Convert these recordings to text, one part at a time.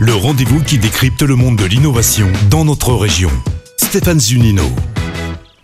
Le rendez-vous qui décrypte le monde de l'innovation dans notre région. Stéphane Zunino.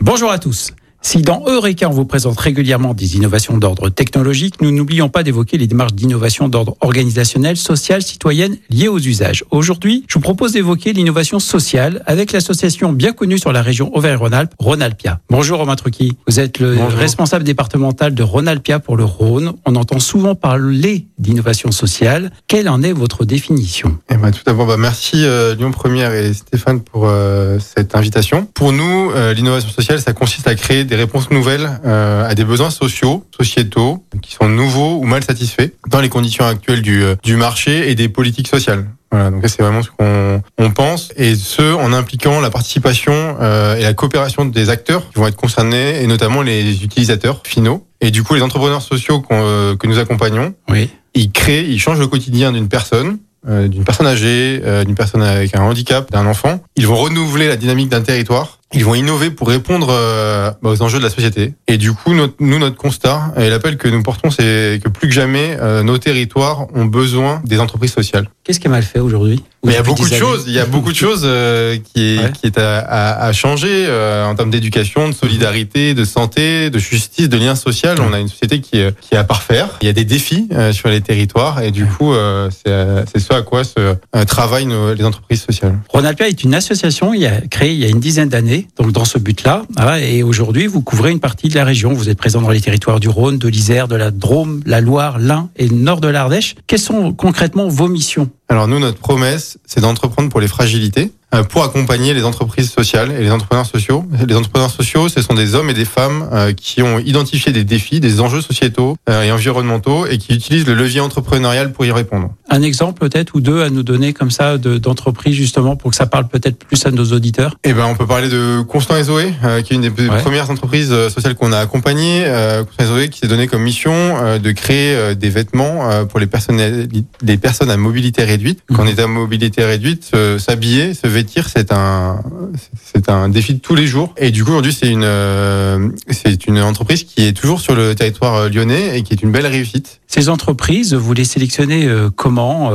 Bonjour à tous. Si dans Eureka, on vous présente régulièrement des innovations d'ordre technologique, nous n'oublions pas d'évoquer les démarches d'innovation d'ordre organisationnel, social, citoyenne liées aux usages. Aujourd'hui, je vous propose d'évoquer l'innovation sociale avec l'association bien connue sur la région Auvergne-Rhône-Alpes, Rhône-Alpia. Bonjour Romain Trucchi. Vous êtes le Bonjour. responsable départemental de Rhône-Alpia pour le Rhône. On entend souvent parler d'innovation sociale. Quelle en est votre définition? Eh ben, tout d'abord, bah, merci euh, Lyon Première et Stéphane pour euh, cette invitation. Pour nous, euh, l'innovation sociale, ça consiste à créer des réponses nouvelles euh, à des besoins sociaux, sociétaux, qui sont nouveaux ou mal satisfaits dans les conditions actuelles du, euh, du marché et des politiques sociales. Voilà, donc c'est vraiment ce qu'on on pense, et ce en impliquant la participation euh, et la coopération des acteurs qui vont être concernés, et notamment les utilisateurs finaux. Et du coup, les entrepreneurs sociaux qu'on, euh, que nous accompagnons, Oui. ils créent, ils changent le quotidien d'une personne, euh, d'une personne âgée, euh, d'une personne avec un handicap, d'un enfant. Ils vont renouveler la dynamique d'un territoire. Ils vont innover pour répondre euh, bah, aux enjeux de la société. Et du coup, notre, nous, notre constat et l'appel que nous portons, c'est que plus que jamais, euh, nos territoires ont besoin des entreprises sociales. Qu'est-ce qui est mal fait aujourd'hui Mais il y a beaucoup de choses. Il y a beaucoup de choses euh, qui est Ouais. qui est à, à, à changer euh, en termes d'éducation, de solidarité, de santé, de justice, de lien social. On a une société qui qui est à parfaire. Il y a des défis euh, sur les territoires et du coup, euh, c'est ce à quoi se euh, travaillent nos, les entreprises sociales. Rhône-Alpia est une association il y a, créée il y a une dizaine d'années, donc dans ce but-là. voilà, et aujourd'hui, vous couvrez une partie de la région. Vous êtes présent dans les territoires du Rhône, de l'Isère, de la Drôme, la Loire, l'Ain et le nord de l'Ardèche. Quelles sont concrètement vos missions? Alors nous, notre promesse, c'est d'entreprendre pour les fragilités, euh, pour accompagner les entreprises sociales et les entrepreneurs sociaux. Les entrepreneurs sociaux, ce sont des hommes et des femmes euh, qui ont identifié des défis, des enjeux sociétaux euh, et environnementaux et qui utilisent le levier entrepreneurial pour y répondre. Un exemple peut-être ou deux à nous donner comme ça de- d'entreprises justement pour que ça parle peut-être plus à nos auditeurs? Eh ben, on peut parler de Constant et Zoé, qui est une des Ouais. premières entreprises sociales qu'on a accompagnées. Constant et Zoé qui s'est donné comme mission de créer des vêtements pour les personnes, les personnes à mobilité réduite. Quand on est à mobilité réduite, euh, s'habiller, se vêtir, c'est un, c'est un défi de tous les jours. Et du coup, aujourd'hui, c'est une, euh, c'est une entreprise qui est toujours sur le territoire euh, lyonnais et qui est une belle réussite. Ces entreprises, vous les sélectionnez euh, comment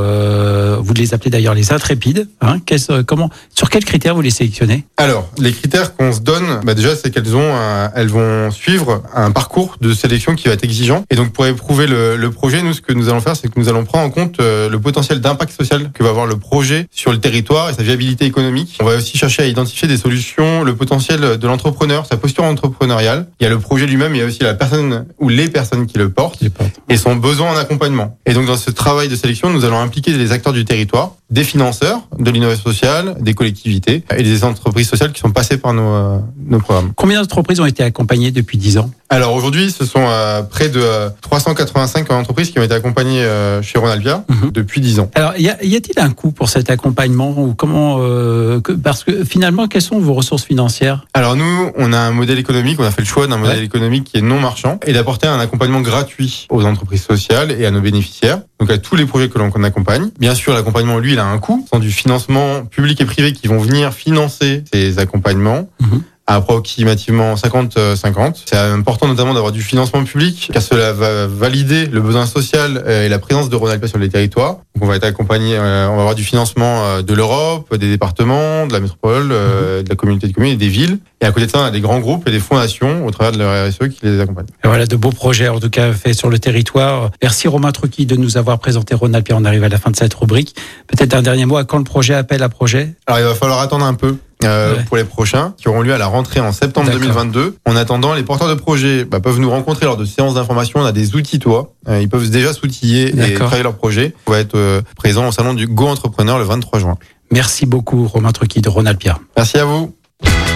Vous les appelez d'ailleurs les intrépides. Hein Qu'est-ce- comment Sur quels critères vous les sélectionnez? Alors, les critères qu'on se donne, bah déjà, c'est qu'elles ont, un- elles vont suivre un parcours de sélection qui va être exigeant. Et donc, pour éprouver le, le projet, nous, ce que nous allons faire, c'est que nous allons prendre en compte le potentiel d'impact social que va avoir le projet sur le territoire et sa viabilité économique. On va aussi chercher à identifier des solutions, le potentiel de l'entrepreneur, sa posture entrepreneuriale. Il y a le projet lui-même, il y a aussi la personne ou les personnes qui le portent et son besoin en accompagnement. Et donc dans ce travail de sélection, nous allons impliquer les acteurs du territoire, des financeurs, de l'innovation sociale, des collectivités et des entreprises sociales qui sont passées par nos, euh, nos programmes. Combien d'entreprises ont été accompagnées depuis 10 ans? Alors aujourd'hui, ce sont euh, près de euh, 385 entreprises qui ont été accompagnées euh, chez Ronalvia Mhm. depuis 10 ans. Alors, y a-t-il un coût pour cet accompagnement ou comment euh, que- Parce que finalement, quelles sont vos ressources financières? Alors nous, on a un modèle économique, on a fait le choix d'un modèle économique qui est non marchand et d'apporter un accompagnement gratuit aux entreprises sociales et à nos bénéficiaires, donc à tous les projets que l'on accompagne. Bien sûr, l'accompagnement, lui, il a un coût, sont du financement public et privé qui vont venir financer ces accompagnements. Mhm. À approximativement 50-50. C'est important notamment d'avoir du financement public, car cela va valider le besoin social euh, et la présence de Ronalpia sur les territoires. Donc on va être accompagné, euh, on va avoir du financement euh, de l'Europe, des départements, de la métropole, euh, de la communauté de communes et des villes. Et à côté de ça, on a des grands groupes et des fondations au travers de leur RSE qui les accompagnent. Et Voilà, de beaux projets en tout cas faits sur le territoire. Merci Romain Trucchi de nous avoir présenté Ronald Pierre. On arrive à la fin de cette rubrique. Peut-être un dernier mot à quand le projet appelle à projet? Alors il va falloir attendre un peu. Euh, Ouais. pour les prochains qui auront lieu à la rentrée en septembre D'accord. 2022. En attendant, les porteurs de projets bah, peuvent nous rencontrer lors de séances d'information. On a des outils toi. Euh, ils peuvent déjà s'outiller et travailler leur projet. On va être euh, présent au salon du Go Entrepreneur le 23 juin. Merci beaucoup Romain Trucchi de Ronald Pierre. Merci à vous.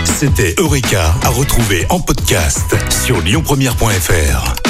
C'était Eureka à retrouver en podcast sur lyonpremière.fr.